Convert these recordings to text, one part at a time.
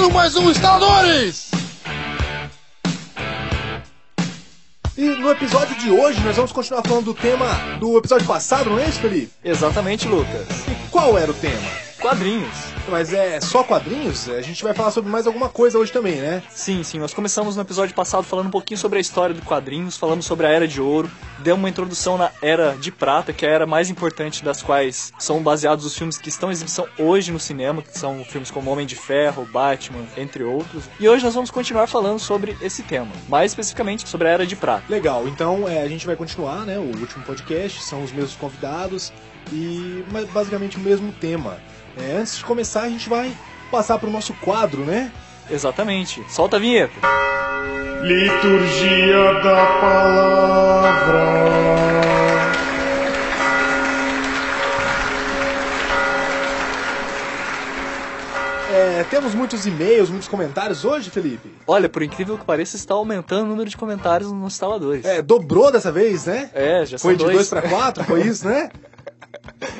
começando mais um Instaladores! E no episódio de hoje nós vamos continuar falando do tema do episódio passado, não é isso, Felipe? Exatamente, Lucas. E qual era o tema? Quadrinhos. Mas é só quadrinhos? A gente vai falar sobre mais alguma coisa hoje também, né? Sim, sim. Nós começamos no episódio passado falando um pouquinho sobre a história do quadrinhos, falamos sobre a Era de Ouro, demos uma introdução na Era de Prata, que é a era mais importante das quais são baseados os filmes que estão em exibição hoje no cinema, que são filmes como Homem de Ferro, Batman, entre outros. E hoje nós vamos continuar falando sobre esse tema, mais especificamente sobre a Era de Prata. Legal, então é, a gente vai continuar, né? O último podcast, são os mesmos convidados e basicamente o mesmo tema. É, antes de começar, a gente vai passar para o nosso quadro, né? Exatamente. Solta a vinheta. Liturgia da Palavra. É, temos muitos e-mails, muitos comentários hoje, Felipe? Olha, por incrível que pareça, está aumentando o número de comentários nos instaladores. É, dobrou dessa vez, né? É, já Foi são de 2 para 4, foi isso, né?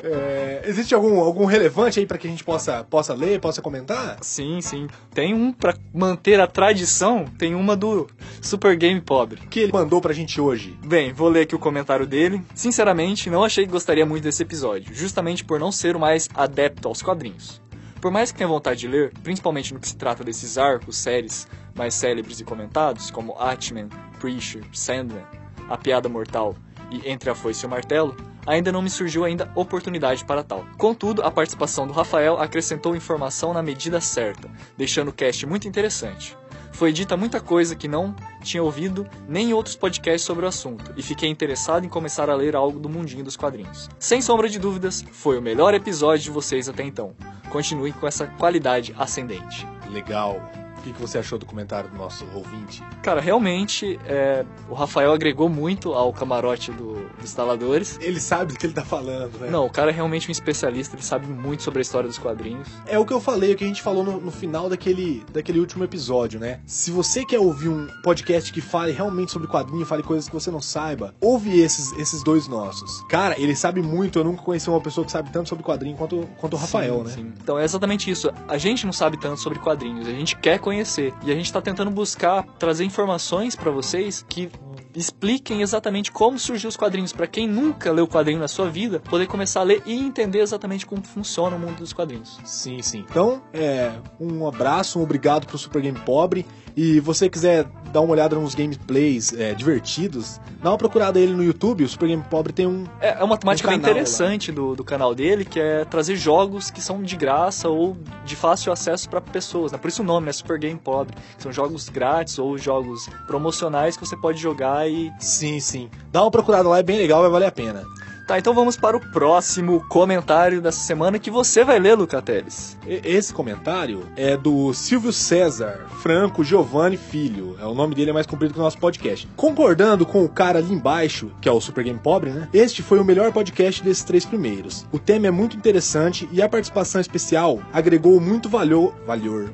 É, existe algum, algum relevante aí para que a gente possa, possa ler, possa comentar? Sim, sim. Tem um para manter a tradição, tem uma do Super Game Pobre. Que ele mandou pra gente hoje. Bem, vou ler aqui o comentário dele. Sinceramente, não achei que gostaria muito desse episódio, justamente por não ser o mais adepto aos quadrinhos. Por mais que tenha vontade de ler, principalmente no que se trata desses arcos, séries mais célebres e comentados, como Atman, Preacher, Sandman, A Piada Mortal e Entre a Foice e o Martelo, ainda não me surgiu ainda oportunidade para tal. Contudo, a participação do Rafael acrescentou informação na medida certa, deixando o cast muito interessante. Foi dita muita coisa que não tinha ouvido nem em outros podcasts sobre o assunto, e fiquei interessado em começar a ler algo do mundinho dos quadrinhos. Sem sombra de dúvidas, foi o melhor episódio de vocês até então. Continuem com essa qualidade ascendente. Legal. O que, que você achou do comentário do nosso ouvinte? Cara, realmente, é, o Rafael agregou muito ao camarote do, dos instaladores. Ele sabe do que ele tá falando, né? Não, o cara é realmente um especialista, ele sabe muito sobre a história dos quadrinhos. É o que eu falei, o que a gente falou no, no final daquele, daquele último episódio, né? Se você quer ouvir um podcast que fale realmente sobre quadrinho, fale coisas que você não saiba, ouve esses, esses dois nossos. Cara, ele sabe muito, eu nunca conheci uma pessoa que sabe tanto sobre quadrinho quanto, quanto o Rafael, sim, né? Sim. Então é exatamente isso. A gente não sabe tanto sobre quadrinhos, a gente quer conhecer. E a gente está tentando buscar trazer informações para vocês que expliquem exatamente como surgiu os quadrinhos para quem nunca leu quadrinho na sua vida poder começar a ler e entender exatamente como funciona o mundo dos quadrinhos. Sim, sim. Então, é, um abraço, um obrigado pro Super Game Pobre. E você quiser dar uma olhada nos gameplays é, divertidos, dá uma procurada ele no YouTube. O Super Game Pobre tem um. É, é uma temática um bem interessante do, do canal dele, que é trazer jogos que são de graça ou de fácil acesso para pessoas. Né? Por isso o nome é Super Game Pobre. São jogos grátis ou jogos promocionais que você pode jogar e. Sim, sim. Dá uma procurada lá, é bem legal, vai valer a pena. Tá, então vamos para o próximo comentário dessa semana que você vai ler, Lucateles. Esse comentário é do Silvio César Franco Giovanni Filho. É, o nome dele é mais comprido que o nosso podcast. Concordando com o cara ali embaixo, que é o Super Game Pobre, né? Este foi o melhor podcast desses três primeiros. O tema é muito interessante e a participação especial agregou muito valor. Valor.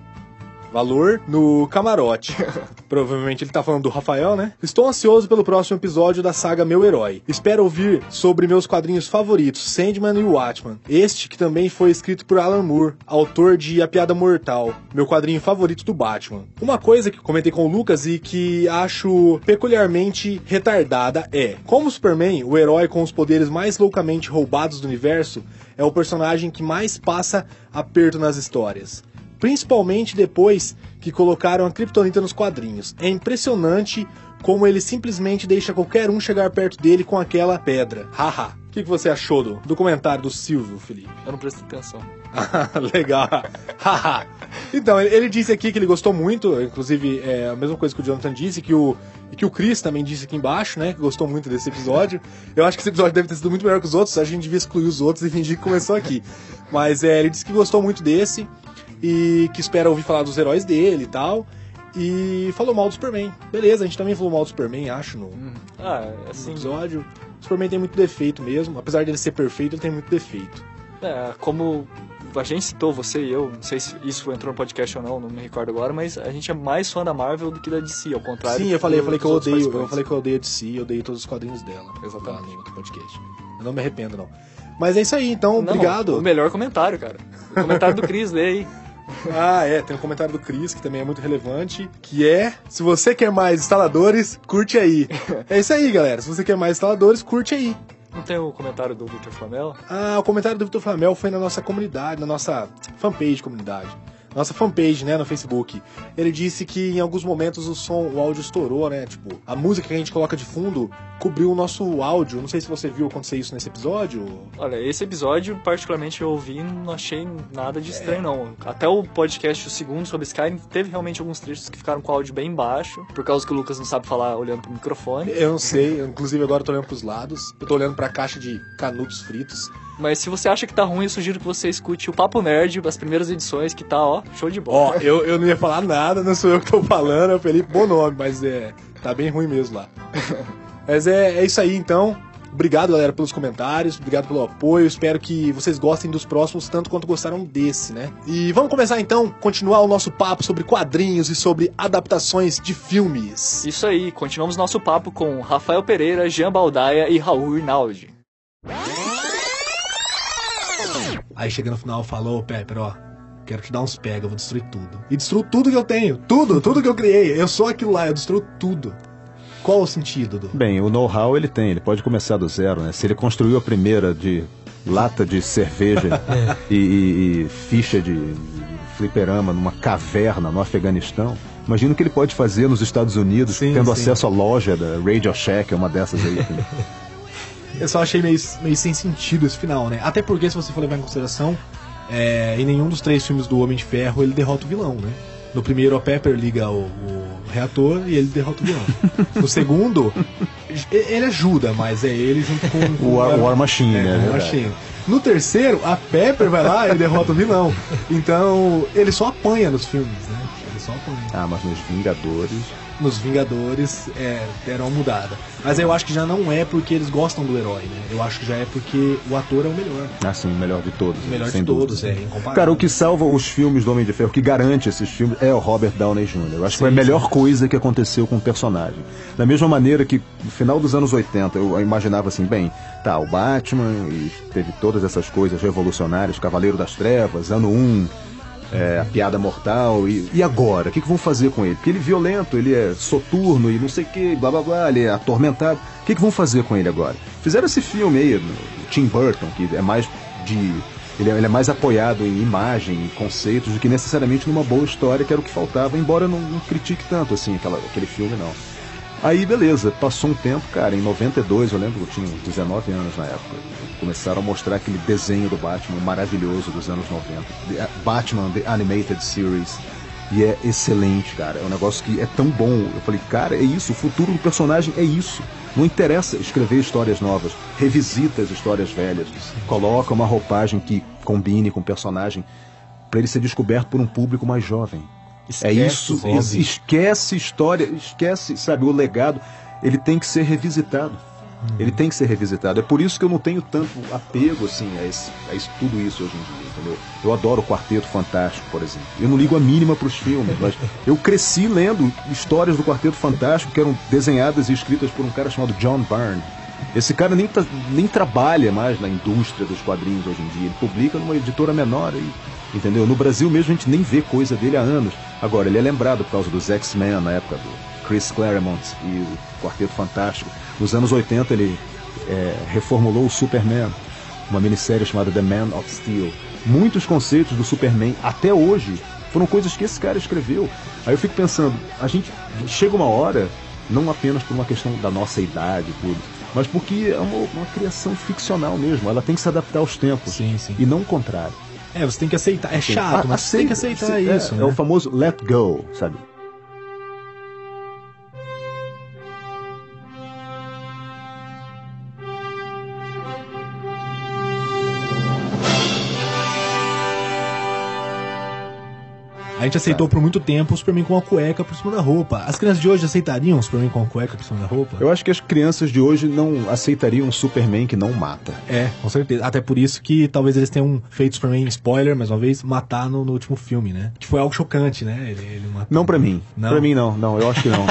Valor no camarote. Provavelmente ele tá falando do Rafael, né? Estou ansioso pelo próximo episódio da saga Meu Herói. Espero ouvir sobre meus quadrinhos favoritos, Sandman e Watchman. Este que também foi escrito por Alan Moore, autor de A Piada Mortal, meu quadrinho favorito do Batman. Uma coisa que comentei com o Lucas e que acho peculiarmente retardada é: como Superman, o herói com os poderes mais loucamente roubados do universo, é o personagem que mais passa aperto nas histórias principalmente depois que colocaram a Kryptonita nos quadrinhos. É impressionante como ele simplesmente deixa qualquer um chegar perto dele com aquela pedra. Haha. O que, que você achou do, do comentário do Silvio, Felipe? Eu não presto atenção. Legal. Haha. então, ele, ele disse aqui que ele gostou muito, inclusive é a mesma coisa que o Jonathan disse, que o, que o Chris também disse aqui embaixo, né? Que gostou muito desse episódio. Eu acho que esse episódio deve ter sido muito melhor que os outros, a gente devia excluir os outros e fingir que começou aqui. Mas é, ele disse que gostou muito desse e que espera ouvir falar dos heróis dele e tal. E falou mal do Superman. Beleza, a gente também falou mal do Superman, acho, no, no Ah, assim. episódio. O Superman tem muito defeito mesmo. Apesar dele ser perfeito, ele tem muito defeito. É, como a gente citou, você e eu, não sei se isso entrou no podcast ou não, não me recordo agora, mas a gente é mais fã da Marvel do que da DC, ao contrário. Sim, eu falei, eu falei que eu odeio. Eu falei que eu odeio a DC, eu odeio todos os quadrinhos dela. Exatamente. Lá no podcast. Eu não me arrependo, não. Mas é isso aí, então, Não, obrigado. O melhor comentário, cara. O comentário do Chris, lê aí. Ah, é, tem um comentário do Cris que também é muito relevante, que é: se você quer mais instaladores, curte aí. É isso aí, galera. Se você quer mais instaladores, curte aí. Não tem o comentário do Victor Flamel? Ah, o comentário do Vitor Flamel foi na nossa comunidade, na nossa fanpage comunidade. Nossa fanpage, né, no Facebook. Ele disse que em alguns momentos o som, o áudio estourou, né? Tipo, a música que a gente coloca de fundo cobriu o nosso áudio. Não sei se você viu acontecer isso nesse episódio. Olha, esse episódio, particularmente, eu ouvi e não achei nada de estranho, não. Até o podcast, o segundo, sobre Skyrim, teve realmente alguns trechos que ficaram com o áudio bem baixo, por causa que o Lucas não sabe falar olhando pro microfone. Eu não sei, inclusive agora eu tô olhando pros lados, eu tô olhando pra caixa de canudos fritos. Mas se você acha que tá ruim, eu sugiro que você escute o Papo Nerd, as primeiras edições, que tá, ó, show de Ó, bola. eu, eu não ia falar nada, não sou eu que tô falando, é o Felipe Bonome, mas é, tá bem ruim mesmo lá. mas é, é isso aí então. Obrigado, galera, pelos comentários, obrigado pelo apoio. Espero que vocês gostem dos próximos tanto quanto gostaram desse, né? E vamos começar então, continuar o nosso papo sobre quadrinhos e sobre adaptações de filmes. Isso aí, continuamos nosso papo com Rafael Pereira, Jean Baldaia e Raul Rinaldi. Aí chega no final, falou, Pepper, ó, quero te dar uns pega, eu vou destruir tudo. E destruo tudo que eu tenho, tudo, tudo que eu criei. Eu sou aquilo lá, eu destruo tudo. Qual o sentido do... Bem, o know-how ele tem, ele pode começar do zero, né? Se ele construiu a primeira de lata de cerveja e, e- e ficha de, de fliperama numa caverna no Afeganistão, imagina o que ele pode fazer nos Estados Unidos, Sim, tendo sim. acesso à loja da Radio Shack, é uma dessas aí. Eu só achei meio, meio sem sentido esse final, né? Até porque, se você for levar em consideração, é, em nenhum dos três filmes do Homem de Ferro ele derrota o vilão, né? No primeiro, a Pepper liga o, o reator e ele derrota o vilão. No segundo, ele ajuda, mas é ele junto com, com O War- War Machine, é, né? War. Machine. No terceiro, a Pepper vai lá e derrota o vilão. Então, ele só apanha nos filmes, né? Só. Ah, mas nos Vingadores. Nos Vingadores, é, deram uma mudada. Mas eu acho que já não é porque eles gostam do herói, né? Eu acho que já é porque o ator é o melhor. Ah, sim, o melhor de todos. O melhor sem de dúvida. todos, é, incomparável. Cara, o que salva os filmes do Homem de Ferro, o que garante esses filmes, é o Robert Downey Jr. Eu acho que foi a Sim, melhor coisa que aconteceu com o personagem. Da mesma maneira que no final dos anos 80 eu imaginava assim, bem, tá, o Batman e teve todas essas coisas revolucionárias, Cavaleiro das Trevas, ano 1, é, a piada mortal, e, e agora? O que, que vão fazer com ele? Porque ele é violento, ele é soturno e não sei o que, blá blá blá, ele é atormentado. O que, que vão fazer com ele agora? Fizeram esse filme aí, Tim Burton, que é mais de. Ele é, ele é mais apoiado em imagem e conceitos do que necessariamente numa boa história, que era o que faltava, embora eu não, não critique tanto assim aquela, aquele filme, não. Aí, beleza, passou um tempo, cara, em 92, eu lembro que eu tinha uns 19 anos na época. Começaram a mostrar aquele desenho do Batman maravilhoso dos anos 90. The Batman The Animated Series. E é excelente, cara. É um negócio que é tão bom. Eu falei, cara, é isso. O futuro do personagem é isso. Não interessa escrever histórias novas. Revisita as histórias velhas. Coloca uma roupagem que combine com o personagem para ele ser descoberto por um público mais jovem. É isso. os óbvios. es- Esquece história, esquece, sabe, o legado. Ele tem que ser revisitado. Ele tem que ser revisitado. É por isso que eu não tenho tanto apego assim a, esse- a isso- tudo isso hoje em dia, entendeu? Eu adoro o Quarteto Fantástico, por exemplo. Eu não ligo a mínima para os filmes, mas eu cresci lendo histórias do Quarteto Fantástico que eram desenhadas e escritas por um cara chamado John Byrne. Esse cara nem, nem trabalha mais na indústria dos quadrinhos hoje em dia. Ele publica numa editora menor aí. Entendeu? No Brasil mesmo a gente nem vê coisa dele há anos. Agora, ele é lembrado por causa dos X-Men na época do Chris Claremont e o Quarteto Fantástico. Nos anos 80 ele é, reformulou o Superman, uma minissérie chamada The Man of Steel. Muitos conceitos do Superman até hoje foram coisas que esse cara escreveu. Aí eu fico pensando, a gente chega uma hora, não apenas por uma questão da nossa idade e tudo, mas porque é uma, uma criação ficcional mesmo. Ela tem que se adaptar aos tempos. Sim, sim. E não o contrário. É, você tem que aceitar. É chato, mas você tem que aceitar aceita, isso, é, né? é o famoso let go, sabe? Gente aceitou por muito tempo o Superman com uma cueca por cima da roupa. As crianças de hoje aceitariam o Superman com uma cueca por cima da roupa? Eu acho que as crianças de hoje não aceitariam um Superman que não mata. É, com certeza. Até por isso que talvez eles tenham feito Superman, spoiler, mais uma vez, matar no, no último filme, né? Que foi algo chocante, né? Ele, ele matou. Não pra mim. Não? Pra mim não, não, eu acho que não.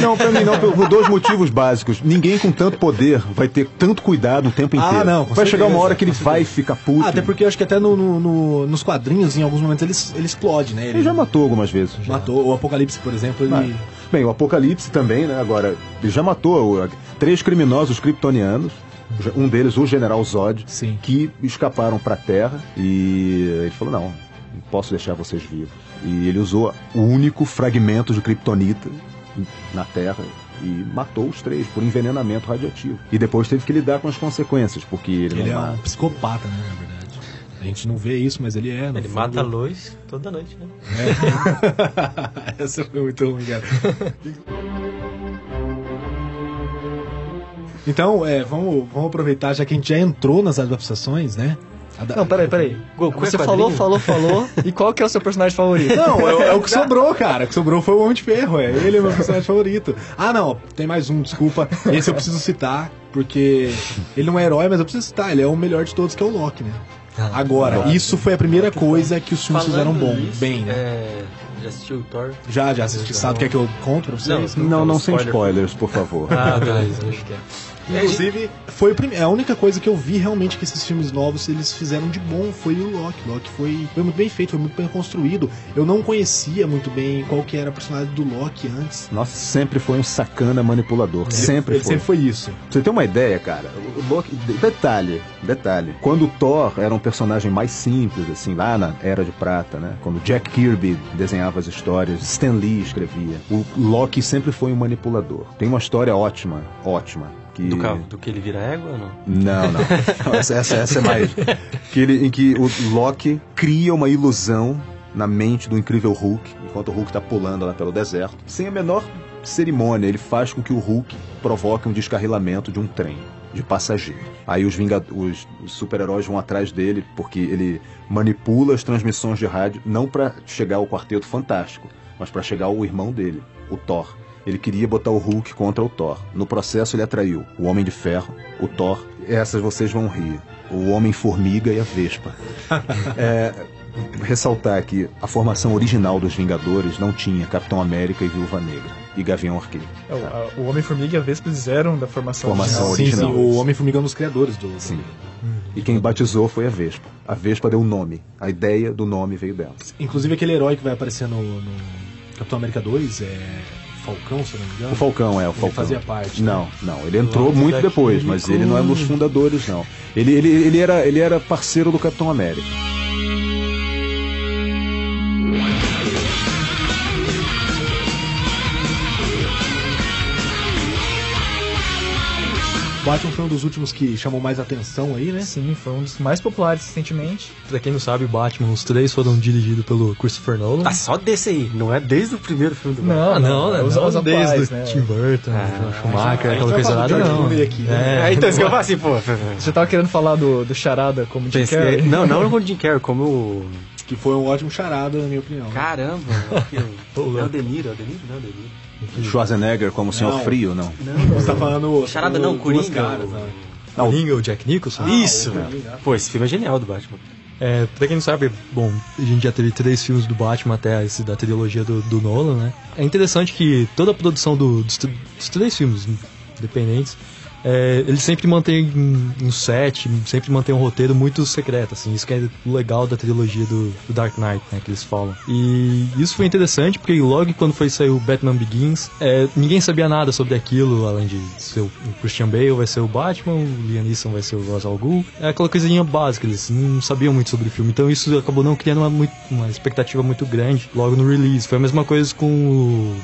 não, pra mim não, por, dois motivos básicos. Ninguém com tanto poder vai ter tanto cuidado o tempo Ah, inteiro. não, com vai chegar certeza, uma hora que ele vai ficar puto. Ah, até porque eu acho que até no, no- no- nos quadrinhos, em alguns momentos, ele, ele explode, né? Ele já matou algumas vezes. matou. O Apocalipse, por exemplo, ele. Bem, o Apocalipse também, né? Agora, ele já matou três criminosos kryptonianos. Um deles, o General Zod, Sim. que escaparam pra Terra e ele falou: não, não posso deixar vocês vivos. E ele usou o único fragmento de kryptonita na Terra e matou os três por envenenamento radioativo. E depois teve que lidar com as consequências, porque ele, Ele é não um mata. psicopata, né. A gente não vê isso, mas ele é. Ele fundo. mata a luz toda noite, né? Essa foi muito ruim, cara. Então, é, vamos, vamos aproveitar, já que a gente já entrou nas adaptações, né? A da- Não, peraí, peraí. Goku é Você quadrinho? falou, falou, falou. E qual que é o seu personagem favorito? Não, é, é o que sobrou, cara. O que sobrou foi o Homem de Ferro, é. Ele é meu personagem favorito. Ah, não, tem mais um, desculpa. Esse eu preciso citar, porque ele não é herói, mas eu preciso citar. Ele é o melhor de todos, que é o Loki, né? Agora, isso foi a primeira coisa que os filmes fizeram bom, nisso, bem, né? É, já assistiu o Thor? Já, já assisti. Sabe o que é que eu conto pra vocês? Não, Não, não sem Spoiler. spoilers, por favor. Ah, beleza, acho que é. Inclusive, foi o prime- a única coisa que eu vi realmente que esses filmes novos eles fizeram de bom foi o Loki. Loki foi, foi muito bem feito, foi muito bem construído. Eu não conhecia muito bem qual que era a personalidade do Loki antes. Nossa, sempre foi um sacana manipulador. sempre ele foi. sempre foi isso. Pra você ter uma ideia, cara, o Loki. de- Detalhe, detalhe. Quando o Thor era um personagem mais simples, assim, lá na Era de Prata, né? Quando Jack Kirby desenhava as histórias, Stan Lee escrevia. O Loki sempre foi um manipulador. Tem uma história ótima, ótima. Que... Do, ca- do que ele vira égua ou não? Não, não. Não, essa, essa, essa é mais. Que ele, em que o Loki cria uma ilusão na mente do incrível Hulk, enquanto o Hulk tá pulando lá pelo deserto, sem a menor cerimônia, ele faz com que o Hulk provoque um descarrilamento de um trem de passageiros. Aí os- os super-heróis vão atrás dele porque ele manipula as transmissões de rádio não para chegar ao Quarteto Fantástico, mas para chegar ao irmão dele, o Thor. Ele queria botar o Hulk contra o Thor. No processo, ele atraiu o Homem de Ferro, o Thor. Essas vocês vão rir. O Homem-Formiga e a Vespa. É, ressaltar que a formação original dos Vingadores não tinha Capitão América e Viúva Negra. E Gavião Arqueiro. É, o, Homem-Formiga e a Vespa fizeram da formação, Formação original. Sim, sim, o Homem-Formiga é um dos criadores do. Sim. E quem batizou foi a Vespa. A Vespa deu o nome. A ideia do nome veio dela. Inclusive aquele herói que vai aparecer no, no Capitão América 2 é. Falcão, se não me engano. O Falcão é o Ele Falcão. fazia parte. Não, não, ele entrou Logo muito depois, mas ele não é dos fundadores, não. Ele, ele, ele, era, ele era parceiro do Capitão América. Batman foi um dos últimos que chamou mais atenção aí, né? Sim, foi um dos mais populares recentemente. Pra quem não sabe, o Batman, os três foram dirigidos pelo Christopher Nolan. Ah, só desse aí, não é desde o primeiro filme do Batman. Não, né? os, Não os desde atuais, o né? Tim Burton, Ah, Schumacher, aquela coisa George não. Aqui, né? É, então isso que eu falo assim, pô. Você tava querendo falar do, do Charada como Jim Carrey? Não, não como Jim Carrey, como o. Que foi um ótimo charada, na minha opinião. Caramba, é o De Niro, é o De Niro, não, é o De Niro. Schwarzenegger como Senhor Não. Frio, não. Você tá falando. Charada não, Coringa, caras, o- né? O Coringa, o Jack Nicholson. Ah, Isso, o velho. Coringa. Pô, esse filme é genial do Batman. É, pra quem não sabe, bom, a gente já teve três filmes do Batman até esse da trilogia do, do Nolan, né? É interessante que toda a produção do- dos, dos três filmes independentes, é, ele sempre mantém um, set, sempre mantém um roteiro muito secreto, assim, isso que é legal da trilogia do, do Dark Knight, né, que eles falam. E isso foi interessante porque logo quando foi sair o Batman Begins, é, ninguém sabia nada sobre aquilo, além de ser o Christian Bale vai ser o Batman, o Liam Neeson vai ser o Ra's al Ghul, é aquela coisinha básica, eles não sabiam muito sobre o filme, então isso acabou não criando uma, uma expectativa muito grande logo no release. Foi a mesma coisa com o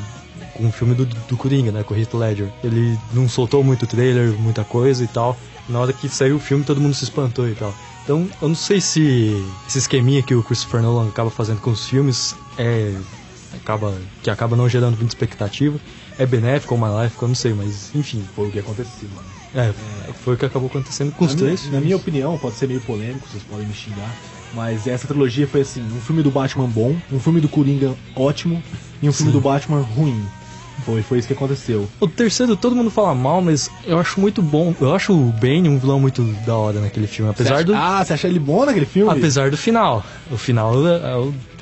o filme do, do Coringa, né, com o Heath Ledger. Ele não soltou muito trailer, muita coisa e tal. Na hora que saiu o filme, todo mundo se espantou e tal. Então, eu não sei se esse esqueminha que o Christopher Nolan acaba fazendo com os filmes é acaba que acaba não gerando muita expectativa, é benéfico ou maléfico, eu não sei, mas enfim, Foi o que aconteceu, mano. é, foi o que acabou acontecendo com os na, minha, três. na minha opinião, pode ser meio polêmico, vocês podem me xingar. Mas essa trilogia foi assim, um filme do Batman bom, um filme do Coringa ótimo e um filme do Batman ruim. Foi, foi isso que aconteceu. O terceiro, todo mundo fala mal, mas eu acho muito bom. Eu acho o Bane um vilão muito da hora naquele filme. Apesar Você do. acha- Ah, você acha ele bom naquele filme? Apesar do final. O final é,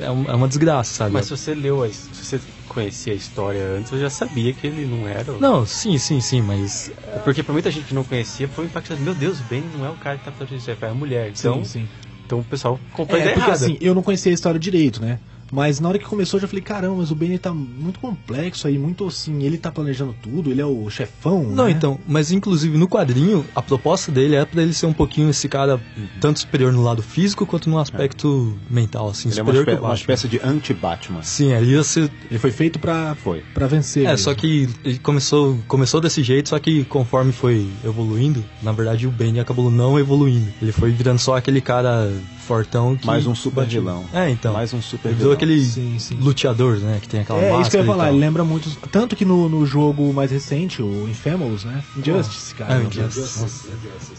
é é é uma desgraça, sabe? Mas se você leu, a, se você conhecia a história antes, eu já sabia que ele não era. Não, sim, sim, sim, mas. Porque pra muita gente que não conhecia, foi um impactante. Meu Deus, o Ben não é o cara que tá fazendo isso, é a mulher. Então, sim, sim. então o pessoal comprou a É, ideia porque errada. assim, eu não conhecia a história direito, né? Mas na hora que começou eu já falei, caramba, mas o Bane tá muito complexo aí, muito assim, ele tá planejando tudo, ele é o chefão, Não, né? então, mas inclusive no quadrinho, a proposta dele é pra ele ser um pouquinho esse cara tanto superior no lado físico quanto no aspecto mental, assim, Ele é uma, superior espé- uma espécie de anti-Batman. Sim, ele ia ser. Ele foi feito pra, Foi. pra vencer. É, mesmo. só que ele começou, começou desse jeito, só que conforme foi evoluindo, na verdade o Bane acabou não evoluindo. Ele foi virando só aquele cara fortão que. Mais um super batia. vilão. É, então. Mais um super vilão. aquele Sim, sim. luteador, né? Que tem aquela É, máscara. isso que eu ia falar, ele lembra muito. Tanto que no, no jogo mais recente, o Infamous, né? Injustice, cara. Ah, o Injustice.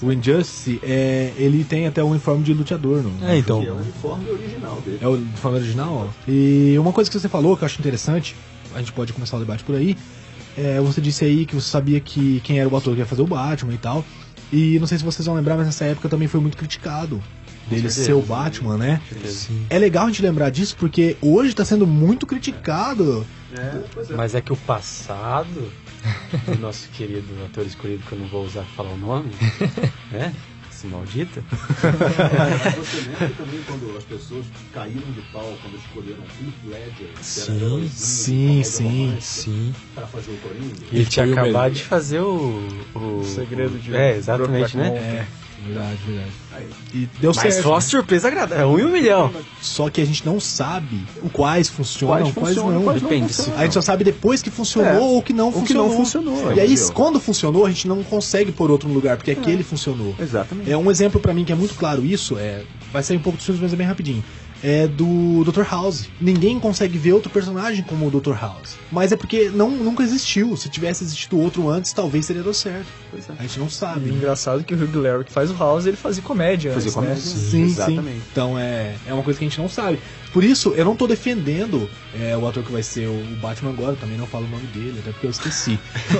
O Injustice, é, ele tem até o uniforme de luteador no. É, então. uniforme original dele. É o uniforme original? E uma coisa que você falou que eu acho interessante, a gente pode começar o debate por aí. É, você disse aí que você sabia que quem era o ator que ia fazer o Batman e tal. E não sei se vocês vão lembrar, mas nessa época também foi muito criticado dele ser o Batman, né? Sim. É legal a gente lembrar disso porque hoje tá sendo muito criticado. Mas é que o passado do nosso querido ator escolhido, que eu não vou usar falar o nome, né? Esse maldito. Você lembra também quando as pessoas caíram de pau quando escolheram Heath Ledger, Sim, sim, sim. Sim. pra fazer o Coringa? Ele tinha o acabado de fazer o. O Segredo de É, exatamente, né? É, verdade, verdade. E deu Mas certo. foi uma surpresa agradável. É um em um milhão. Só que a gente não sabe o quais funcionam, Quais quais, funcionam, não. quais não Depende, funcionam. A gente só sabe depois que funcionou É. ou que não Ou que funcionou. não funcionou, E aí, quando funcionou, a gente não consegue pôr outro no lugar, porque aquele funcionou. Exatamente. É um exemplo pra mim que é muito claro isso, é, vai sair um pouco dos filmes, mas é bem rapidinho. É do Dr. House. Ninguém consegue ver outro personagem como o Dr. House. Mas é porque não, nunca existiu. Se tivesse existido outro antes, talvez teria dado certo. Pois é. A gente não E sabe. engraçado que o Hugh Laurie que faz o House, ele fazia comédia Fazia antes, comédia. né? Sim, Exatamente. sim. Então é, é uma coisa que a gente não sabe. Por isso, eu não tô defendendo é, o ator que vai ser o Batman agora, eu também não falo o nome dele, até porque eu esqueci.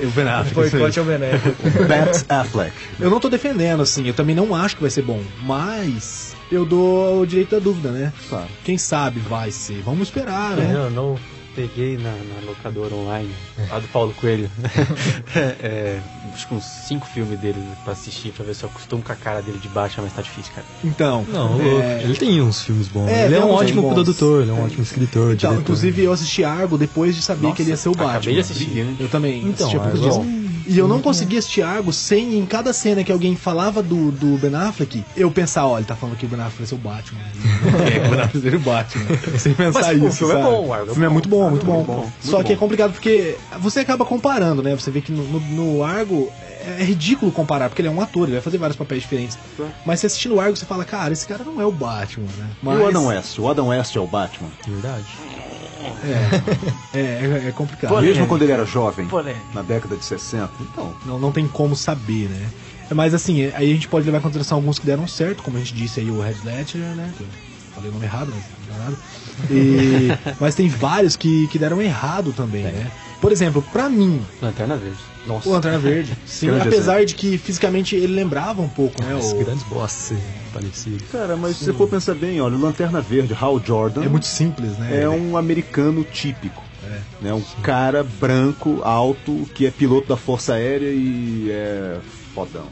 É, o Ben Affleck. Foi isso aí. Cote ao Benéfico. Bat Affleck. Eu não tô defendendo, assim, eu também não acho que vai ser bom, mas eu dou o direito da dúvida, né? Claro. Quem sabe vai ser. Vamos esperar, né? Eu não peguei na, na locadora online, lá do Paulo Coelho. é, acho que uns cinco filmes dele pra assistir, pra ver se eu acostumo com a cara dele de baixo, mas tá difícil, cara. Então. Não, é, ele tem uns filmes bons. É, ele é tem um ótimo bons. produtor, ele é um ótimo escritor, Então, diretor. inclusive eu assisti Argo depois de saber Nossa, que ele ia ser o Batman. acabei de assistir. Brilhante. Eu também Então, assisti há poucos Argo é dias. E eu não conseguia assistir Argo sem, em cada cena que alguém falava do, do Ben Affleck, eu pensar, ó, ele tá falando que o Ben Affleck vai ser o Batman. É, o Ben Affleck seria o Batman. Sem pensar Mas, isso, o filme é sabe? bom, o Argo é O filme é bom. muito bom, muito é bom. muito bom, Só muito que é bom. complicado porque você acaba comparando, né? Você vê que no, no, no Argo é ridículo comparar, porque ele é um ator, ele vai fazer vários papéis diferentes. Mas você assistindo o Argo, você fala, cara, esse cara não é o Batman, né? E o Adam West? O Adam West é o Batman. Verdade. É, é, é complicado. Mesmo quando ele era jovem, Polêmica. na década de 60. Então, Não, não tem como saber, né? Mas assim, aí a gente pode levar em consideração alguns que deram certo, como a gente disse aí, o Red Ledger, né? Falei o nome errado, mas não é nada. E, mas tem vários que, que deram errado também, né? Por exemplo, pra mim, Lanterna Verde. O Lanterna Verde, sim, Grande apesar de que fisicamente ele lembrava um pouco, né? Os o- grandes bosses parecidos. cara, mas se você for pensar bem, olha, o Lanterna Verde, Hal Jordan, é muito simples, né? é um americano típico. Né, um cara branco, alto, que é piloto da Força Aérea e é fodão.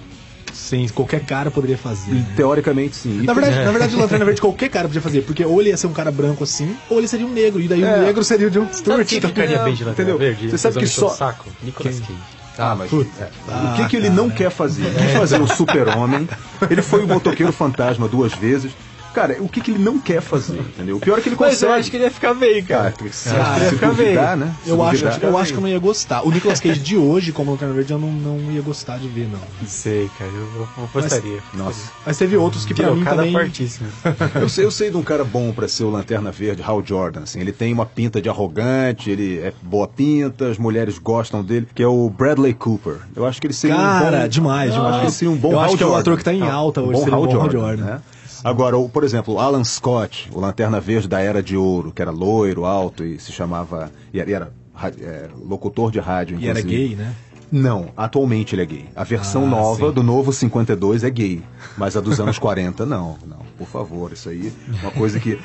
Sim, qualquer cara poderia fazer. E, né? teoricamente, sim. Na verdade, na verdade, o Lanterna Verde qualquer cara podia fazer, porque ou ele ia ser um cara branco assim, ou ele seria um negro, e daí É. o negro seria o John Sabe Stewart. quem então- ficaria bem de Lanterna entendeu? Verde? Você sabe que só- saco? Nicolas Cage. Ah, mas Puta. é. Ah, o que, que ele não quer fazer? Ele quis fazer um super-homem. Ele foi o motoqueiro fantasma duas vezes. Cara, o que, que ele não quer fazer? Entendeu? O pior é que ele Mas consegue. eu acho que ele ia ficar bem, cara. Cara, acho que ele ia ficar duvidar, bem. né? Se Eu acho, duvidar, eu acho que eu não ia gostar. O Nicolas Cage de hoje, como Lanterna Verde, eu não, não ia gostar de ver, não. Sei, cara. Eu, eu gostaria. Nossa. Mas teve outros que pra mim também... Eu sei, eu sei de um cara bom pra ser o Lanterna Verde, Hal Jordan. Assim, ele tem uma pinta de arrogante, ele é boa pinta, as mulheres gostam dele, que é o Bradley Cooper. Eu acho que ele seria Cara, um bom... demais, Eu demais. acho que ele seria um bom Eu Hal acho que é o Jordan. ator que tá em alta Um hoje, bom seria um Hal bom Hal Jordan, Jordan. né? Agora, o- por exemplo, Alan Scott, o Lanterna Verde da Era de Ouro, que era loiro, alto e se chamava. e era, era ra- é, locutor de rádio, E era inclusive. gay, né? Não, atualmente ele é gay. A versão Ah, nova sim. do novo 52 é gay. Mas a dos anos 40, não. Não, por favor, isso aí é uma coisa que.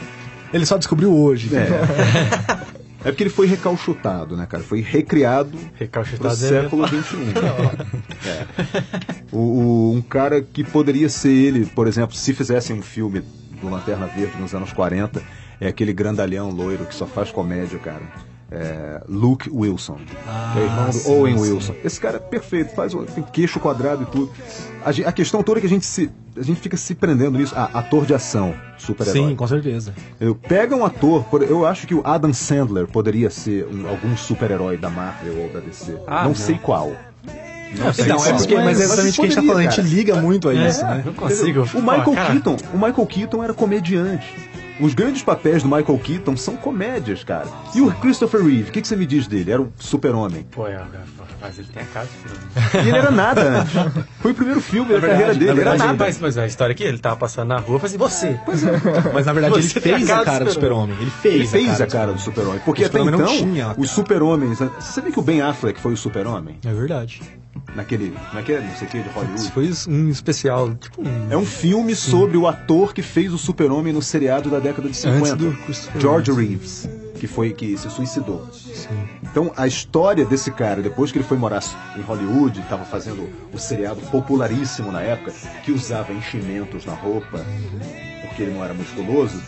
Ele só descobriu hoje. É. É porque ele foi recalchutado, né, cara? Foi recriado Recalchutado é... século XXI. É. O, o- um cara que poderia ser ele, por exemplo, se fizessem um filme do Lanterna Verde nos anos 40, é aquele grandalhão loiro que só faz comédia, cara. É, Luke Wilson. Ah, que é o irmão do sim, Owen sim. Wilson. Esse cara é perfeito, faz tem queixo quadrado e tudo. A, a questão toda é que a gente se. A gente fica se prendendo nisso. Ah, ator de ação, super-herói. Sim, com certeza. Eu pega um ator, por- eu acho que o Adam Sandler poderia ser um- algum super-herói da Marvel ou da DC. Ah, não, não. sei qual. Não sei Então, qual. é, porque, mas é exatamente o que a gente tá falando. A gente cara. liga muito a isso, né? Não consigo. O Michael Pô, cara, Keaton, o Michael Keaton era comediante. Os grandes papéis do Michael Keaton são comédias, cara. E o Christopher Reeve, o que, que você me diz dele? Era um super-homem. Pô, é, mas ele tem a cara de filme. E ele era nada antes. Foi o primeiro filme da verdade, carreira dele, na era verdade, nada. Mas, mas a história aqui, ele tava passando na rua e assim, você. Mas na verdade ele Você a fez cara a do cara do super-homem. Ele fez, Ele fez a cara do super-homem. Porque O até então, cara. os super-homens... Você sabia que o Ben Affleck foi o super-homem? É verdade. Naquele... Como é que é? Não sei o que, de Hollywood. Isso foi um especial, tipo um... É um filme sobre o ator que fez o super-homem no seriado da década de 50. Antes do Christopher George Reeve. Reeves, que foi que se suicidou. Sim. Então a história desse cara, depois que ele foi morar em Hollywood, estava fazendo o seriado popularíssimo na época, que usava enchimentos na roupa, porque ele não era musculoso.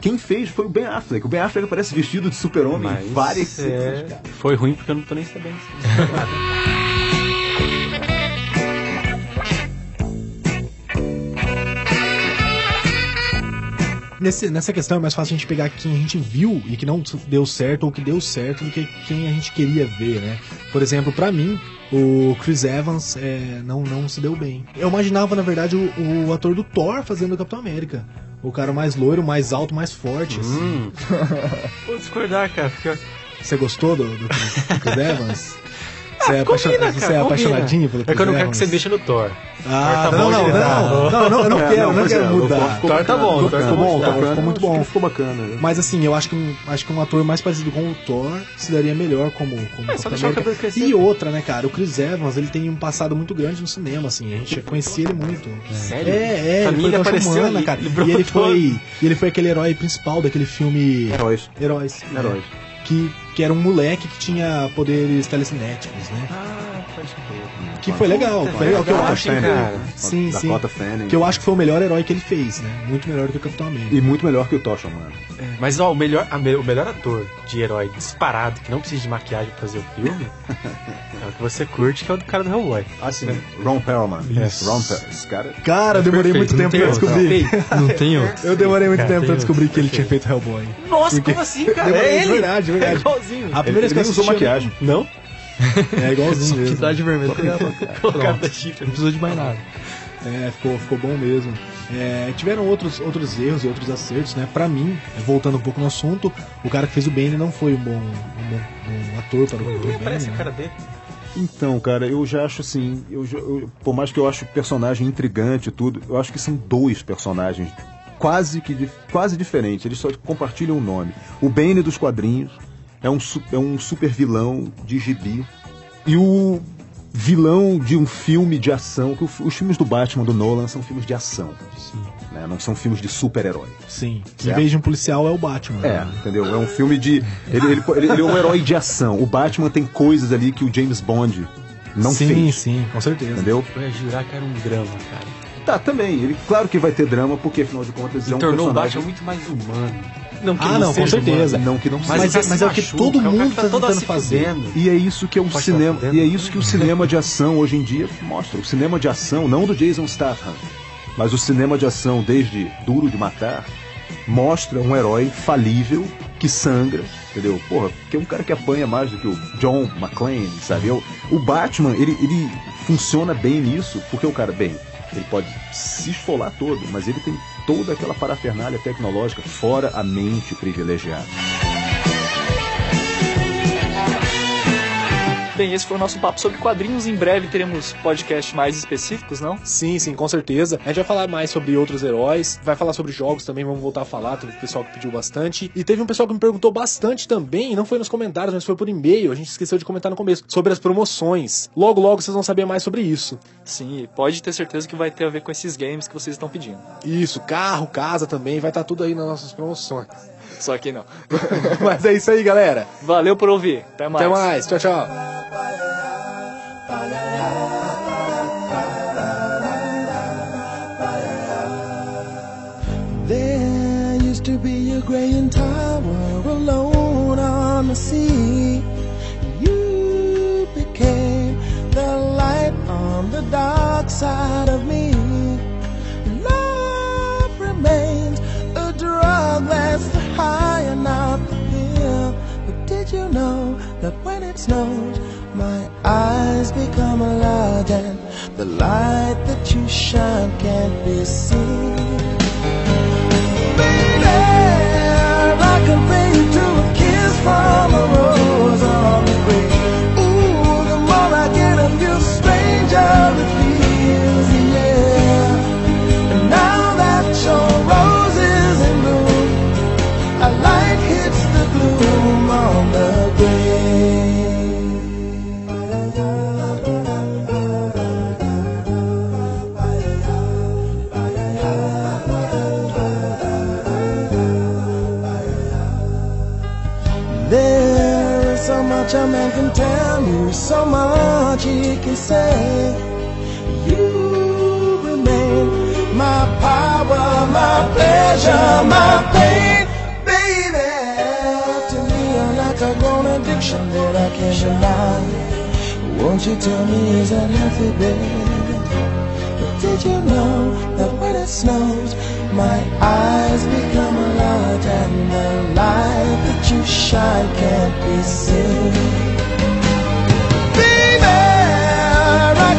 Quem fez foi o Ben Affleck. O Ben Affleck aparece vestido de super-homem em várias é, cara. foi ruim porque eu não tô nem sabendo. Nesse, nessa questão é mais fácil a gente pegar quem a gente viu e que não deu certo ou que deu certo do que quem a gente queria ver, né? Por exemplo, pra mim, o Chris Evans é, não, não se deu bem. Eu imaginava, na verdade, o, o ator do Thor fazendo o Capitão América. O cara mais loiro, mais alto, mais forte. assim. Hum. Vou discordar, cara, porque Você gostou do, do do Chris Evans? Você é, apaixon- combina, você cara, é apaixonadinho pelo é Chris que eu não quero que você mexa no Thor. Ah, Thor tá não, bom não, não, não, não, não, eu não É, quero, não quero é, o mudar. Thor ficou Thor tá bom, ficou Thor tá bacana, bom, Thor ficou muito bom. Ficou bacana. né? Mas assim, eu acho que um, acho que um ator mais parecido com o Thor se daria melhor como, como É, só deixar o América. cabelo crescer. E outra, né, cara? O Chris Evans, ele tem um passado muito grande no cinema, assim. A gente conhecia ele muito. Sério? É, é, Pra ele foi Humana, cara. E ele foi, e ele foi aquele herói principal daquele filme Heróis. Heróis. Heróis. Que, que era um moleque que tinha poderes telecinéticos, né? Ah, pode crer. Que foi legal, foi legal. Que eu acho, cara? Sim, sim. Que eu acho que foi o melhor herói que ele fez, né? Muito melhor do que o Capitão América. E muito melhor que o Tocha, mano. Mas ó, o melhor, a me- o melhor ator de herói disparado, que não precisa de maquiagem pra fazer o filme, é o que você curte, que é o do cara do Hellboy. Ah, sim. Ron Perlman. Isso. Ron Perlman. Esse cara... Cara, eu demorei muito tempo pra descobrir. Não tem outro. Eu demorei muito Cara, tempo pra descobrir que ele tinha feito Hellboy. Nossa, Porque- como assim, cara? Demorei, É ele? verdade, verdade. É igualzinho. A primeira vez Ele que eu nem usou eu- maquiagem. Não? É igualzinho mesmo. Cidade vermelha. Cara Pronto. da chifre. Não precisou de mais nada. É, ficou, ficou bom mesmo. É, tiveram outros, outros erros e outros acertos, né? Pra mim, voltando um pouco no assunto, o cara que fez o Bane não foi um bom, um bom um ator para o, Bane. parece a né? cara dele. Então, cara, eu já acho assim, eu, eu- por mais que eu acho o personagem intrigante e tudo, eu acho que são dois personagens quase que quase diferentes, eles só compartilham o nome. O Bane dos quadrinhos é um, é um super vilão de gibi e o vilão de um filme de ação, que os filmes do Batman do Nolan são filmes de ação, né? não são filmes de super-herói. Sim. Em Certo. vez de um policial, é o Batman. É, né? entendeu? É um filme de. Ele, ele, ele- ele é um herói de ação. O Batman tem coisas ali que o James Bond não sim, fez. sim, com certeza. Entendeu? Eu ia jurar que era um drama, cara. Tá, também. Ele, claro que vai ter drama, porque afinal de contas E é um tornou o personagem. Batman muito mais humano. Não que Ah, ele não, com certeza. humano. Não que não Mas, seja. o cara é, mas é o que todo o mundo fica tá tentando fazer. fudendo. E é isso que é o Pode cinema. E é isso que o cinema de ação hoje em dia mostra. O cinema de ação, não do Jason Statham, mas o cinema de ação desde Duro de Matar, mostra um herói falível que sangra, entendeu? Porra, que é um cara que apanha mais do que o John McClane, sabe? O Batman, ele, ele funciona bem nisso, porque o cara, bem, ele pode se esfolar todo, mas ele tem toda aquela parafernália tecnológica fora a mente privilegiada. Bem, esse foi o nosso papo sobre quadrinhos. Em breve teremos podcasts mais específicos, não? Sim, sim, com certeza. A gente vai falar mais sobre outros heróis, vai falar sobre jogos também, vamos voltar a falar, teve um pessoal que pediu bastante. E teve um pessoal que me perguntou bastante também, não foi nos comentários, mas foi por e-mail, a gente esqueceu de comentar no começo, sobre as promoções. Logo, logo vocês vão saber mais sobre isso. Sim, pode ter certeza que vai ter a ver com esses games que vocês estão pedindo. Isso, carro, casa também, vai estar tudo aí nas nossas promoções. Só que não. mas é isso aí, galera. Valeu por ouvir. Até mais. Até mais, tchau, tchau. There used to be a graying tower alone on the sea. Snows, my eyes become large and the light that you shine can't be seen? Baby, I compare you to a kiss from a rose There is so much a man can tell you, so much he can say. You remain my power, my pleasure, my pain, baby. To me, you're like a grown addiction that I can't deny. Won't you tell me is that healthy, baby? But did you know that when it snows, my eyes become large and the light that you shine can't be seen? Baby, I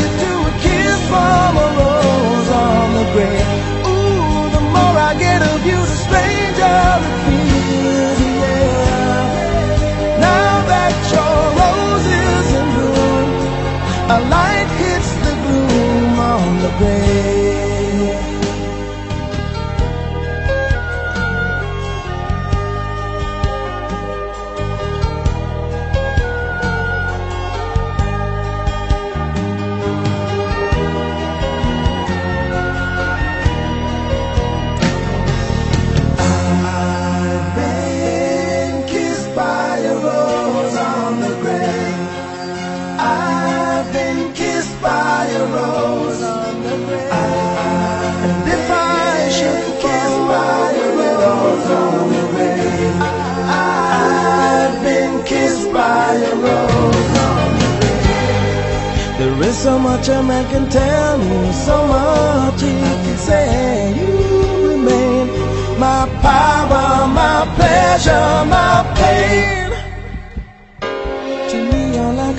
you to a kiss from a rose on the grave. Ooh, the more I get of you, the stranger it feels, yeah. Now that your rose is in bloom, a light hits the gloom on the grave.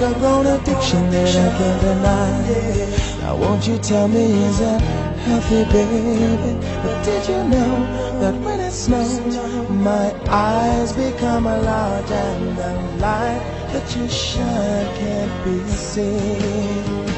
A grown addiction that I can't deny. Now, won't you tell me, is that healthy, baby? But did you know that when it snows, my eyes become a large and the light that you shine can't be seen?